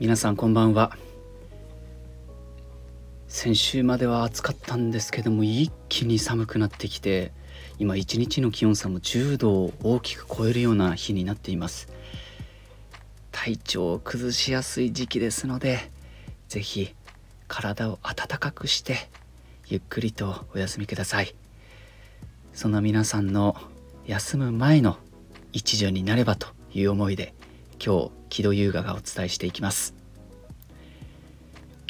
皆さんこんばんは。先週までは暑かったんですけども一気に寒くなってきて今一日の気温差も10度を大きく超えるような日になっています。体調を崩しやすい時期ですので是非体を温かくしてゆっくりとお休みください。そんな皆さんの休む前の一助になればという思いで今日木戸優雅がお伝えしていきます。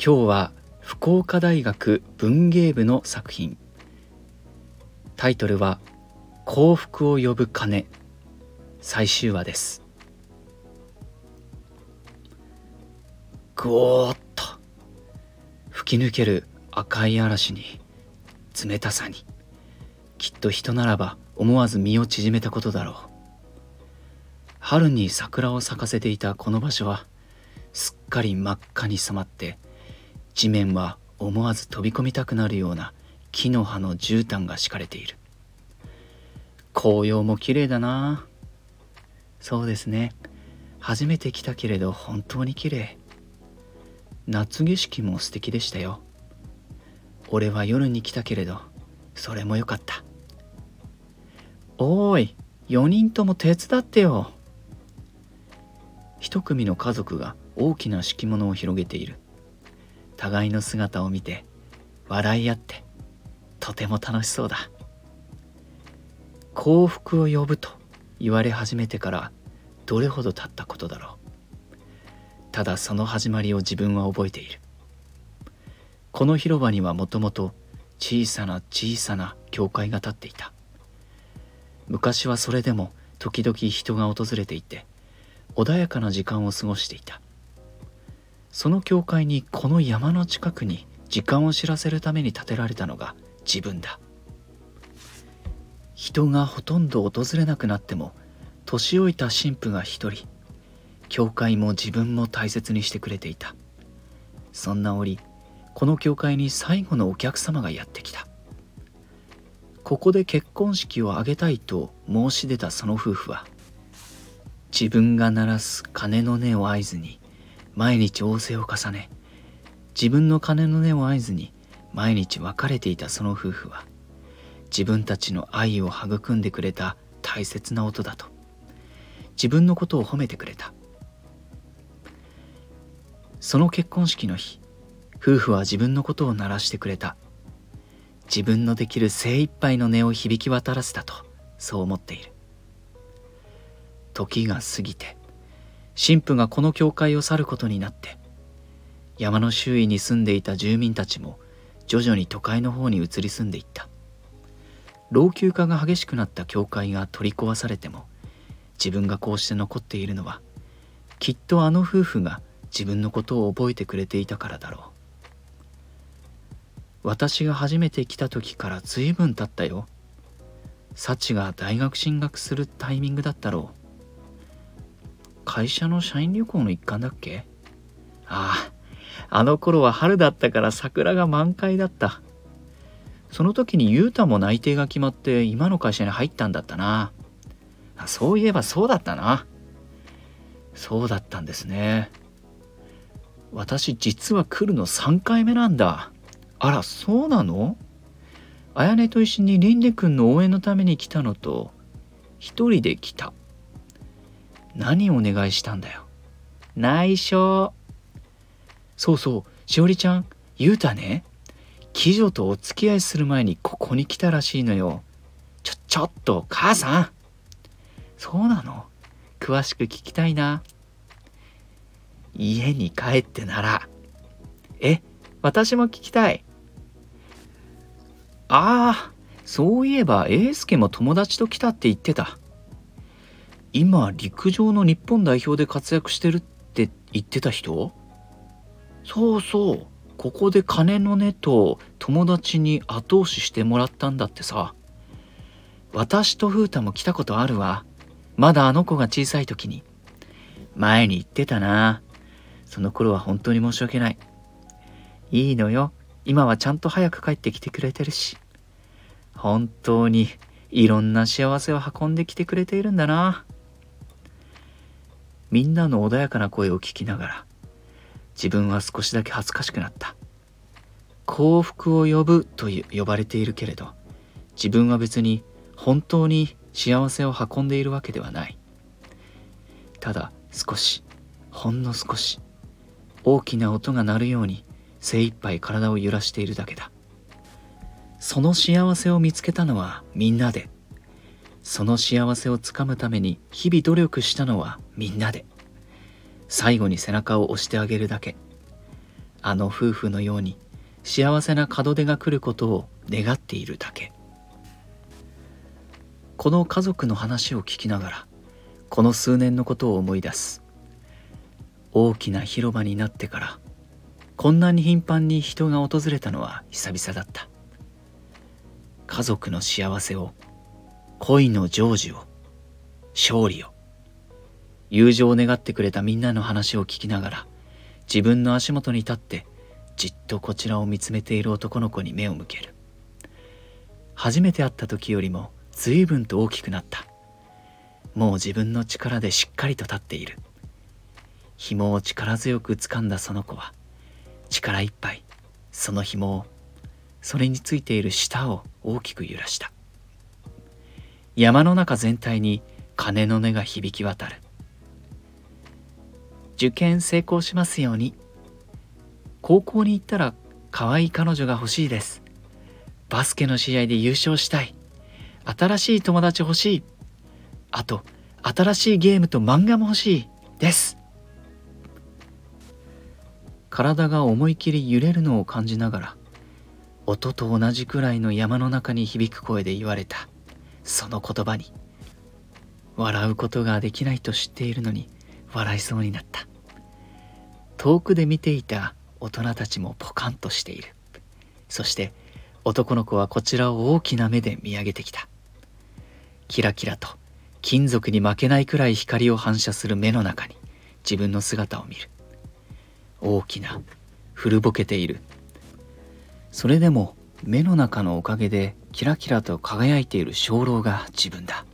今日は福岡大学文芸部の作品。タイトルは幸福を呼ぶ鐘。最終話です。ゴーッと吹き抜ける赤い嵐に冷たさに。きっと人ならば思わず身を縮めたことだろう。春に桜を咲かせていたこの場所はすっかり真っ赤に染まって地面は思わず飛び込みたくなるような木の葉の絨毯が敷かれている。紅葉も綺麗だな。そうですね。初めて来たけれど本当に綺麗。夏景色も素敵でしたよ。俺は夜に来たけれどそれもよかった。おーい4人とも手伝ってよ。一組の家族が大きな敷物を広げている。互いの姿を見て笑い合ってとても楽しそうだ。幸福を呼ぶと言われ始めてからどれほど経ったことだろう。ただその始まりを自分は覚えている。この広場にはもともと小さな小さな教会が建っていた。昔はそれでも時々人が訪れていて穏やかな時間を過ごしていた。その教会にこの山の近くに時間を知らせるために建てられたのが自分だ。人がほとんど訪れなくなっても年老いた神父が一人教会も自分も大切にしてくれていた。そんな折この教会に最後のお客様がやってきた。ここで結婚式を挙げたいと申し出たその夫婦は自分が鳴らす鐘の音を合図に毎日仰せを重ね自分の鐘の音を合図に毎日別れていたその夫婦は自分たちの愛を育んでくれた大切な音だと自分のことを褒めてくれた。その結婚式の日夫婦は自分のことを鳴らしてくれた。自分のできる精一杯の音を響き渡らせたとそう思っている。時が過ぎて神父がこの教会を去ることになって山の周囲に住んでいた住民たちも徐々に都会の方に移り住んでいった。老朽化が激しくなった教会が取り壊されても自分がこうして残っているのはきっとあの夫婦が自分のことを覚えてくれていたからだろう。私が初めて来た時から随分経ったよ。幸が大学進学するタイミングだったろう。会社の社員旅行の一環だっけ？ああ、あの頃は春だったから桜が満開だった。その時に雄太も内定が決まって今の会社に入ったんだったな。そういえばそうだったな。そうだったんですね。私実は来るの3回目なんだ。あら、そうなの？綾音と一緒にリンデ君の応援のために来たのと、一人で来た。何をお願いしたんだよ。内緒。そうそう、しおりちゃん、ゆうたね、鬼女とお付き合いする前にここに来たらしいのよ。ちょ、ちょっと、母さん。そうなの？詳しく聞きたいな。家に帰ってなら。え、私も聞きたい。ああ、そういえば、英介も友達と来たって言ってた。今陸上の日本代表で活躍してるって言ってた人？そうそう。ここで金のねと友達に後押ししてもらったんだってさ。私と風太も来たことあるわ。まだあの子が小さい時に。前に言ってたな。その頃は本当に申し訳ない。いいのよ。今はちゃんと早く帰ってきてくれてるし。本当にいろんな幸せを運んできてくれているんだな。みんなの穏やかな声を聞きながら自分は少しだけ恥ずかしくなった。幸福を呼ぶと呼ばれているけれど自分は別に本当に幸せを運んでいるわけではない。ただ少しほんの少し大きな音が鳴るように精一杯体を揺らしているだけだ。その幸せを見つけたのはみんなで。その幸せをつかむために日々努力したのはみんなで。最後に背中を押してあげるだけ。あの夫婦のように幸せな門出が来ることを願っているだけ。この家族の話を聞きながらこの数年のことを思い出す。大きな広場になってからこんなに頻繁に人が訪れたのは久々だった。家族の幸せを恋の成就を勝利を。友情を願ってくれたみんなの話を聞きながら自分の足元に立ってじっとこちらを見つめている男の子に目を向ける。初めて会った時よりも随分と大きくなった。もう自分の力でしっかりと立っている。紐を力強く掴んだその子は力いっぱいその紐をそれについている舌を大きく揺らした。山の中全体に鐘の音が響き渡る。受験成功しますように。高校に行ったら可愛い彼女が欲しいです。バスケの試合で優勝したい。新しい友達欲しい。あと新しいゲームと漫画も欲しいです。体が思い切り揺れるのを感じながら音と同じくらいの山の中に響く声で言われた。その言葉に笑うことができないと知っているのに笑いそうになった。遠くで見ていた大人たちもポカンとしている。そして男の子はこちらを大きな目で見上げてきた。キラキラと金属に負けないくらい光を反射する目の中に自分の姿を見る。大きな古ぼけている。それでも目の中のおかげでキラキラと輝いている鐘楼が自分だ。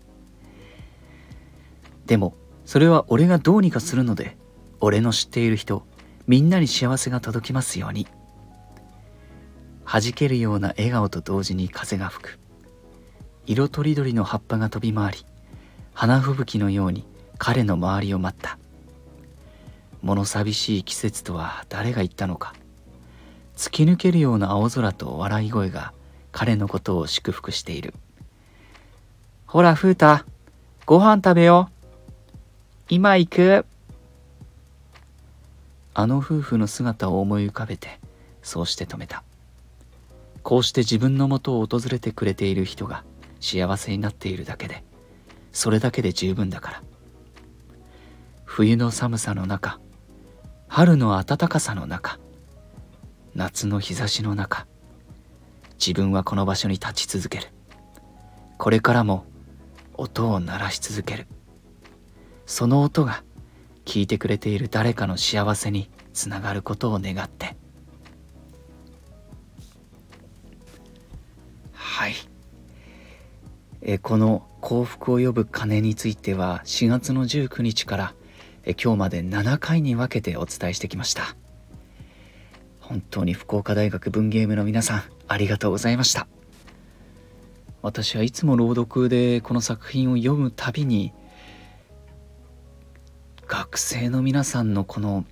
でもそれは俺がどうにかするので俺の知っている人みんなに幸せが届きますように。弾けるような笑顔と同時に風が吹く。色とりどりの葉っぱが飛び回り花吹雪のように彼の周りを待った。物寂しい季節とは誰が言ったのか。突き抜けるような青空と笑い声が彼のことを祝福している。ほら風太ご飯食べよ今行く。あの夫婦の姿を思い浮かべてそうして止めた。こうして自分のもとを訪れてくれている人が幸せになっているだけでそれだけで十分だから。冬の寒さの中春の暖かさの中夏の日差しの中自分はこの場所に立ち続ける。これからも音を鳴らし続ける。その音が聞いてくれている誰かの幸せにつながることを願って。はい。えこの幸福を呼ぶ鐘については4月の19日からえ今日まで7回に分けてお伝えしてきました。本当に福岡大学文芸部の皆さんありがとうございました。私はいつも朗読でこの作品を読むたびに学生の皆さんのこの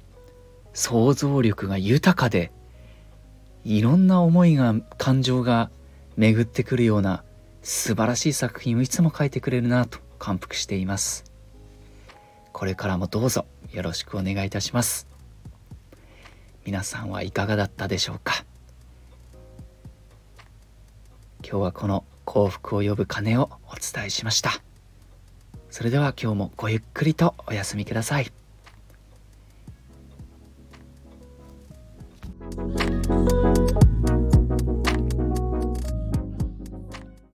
想像力が豊かでいろんな思いが感情が巡ってくるような素晴らしい作品をいつも書いてくれるなと感服しています。これからもどうぞよろしくお願いいたします。皆さんはいかがだったでしょうか？今日はこの幸福を呼ぶ鐘をお伝えしました。それでは今日もごゆっくりとお休みください。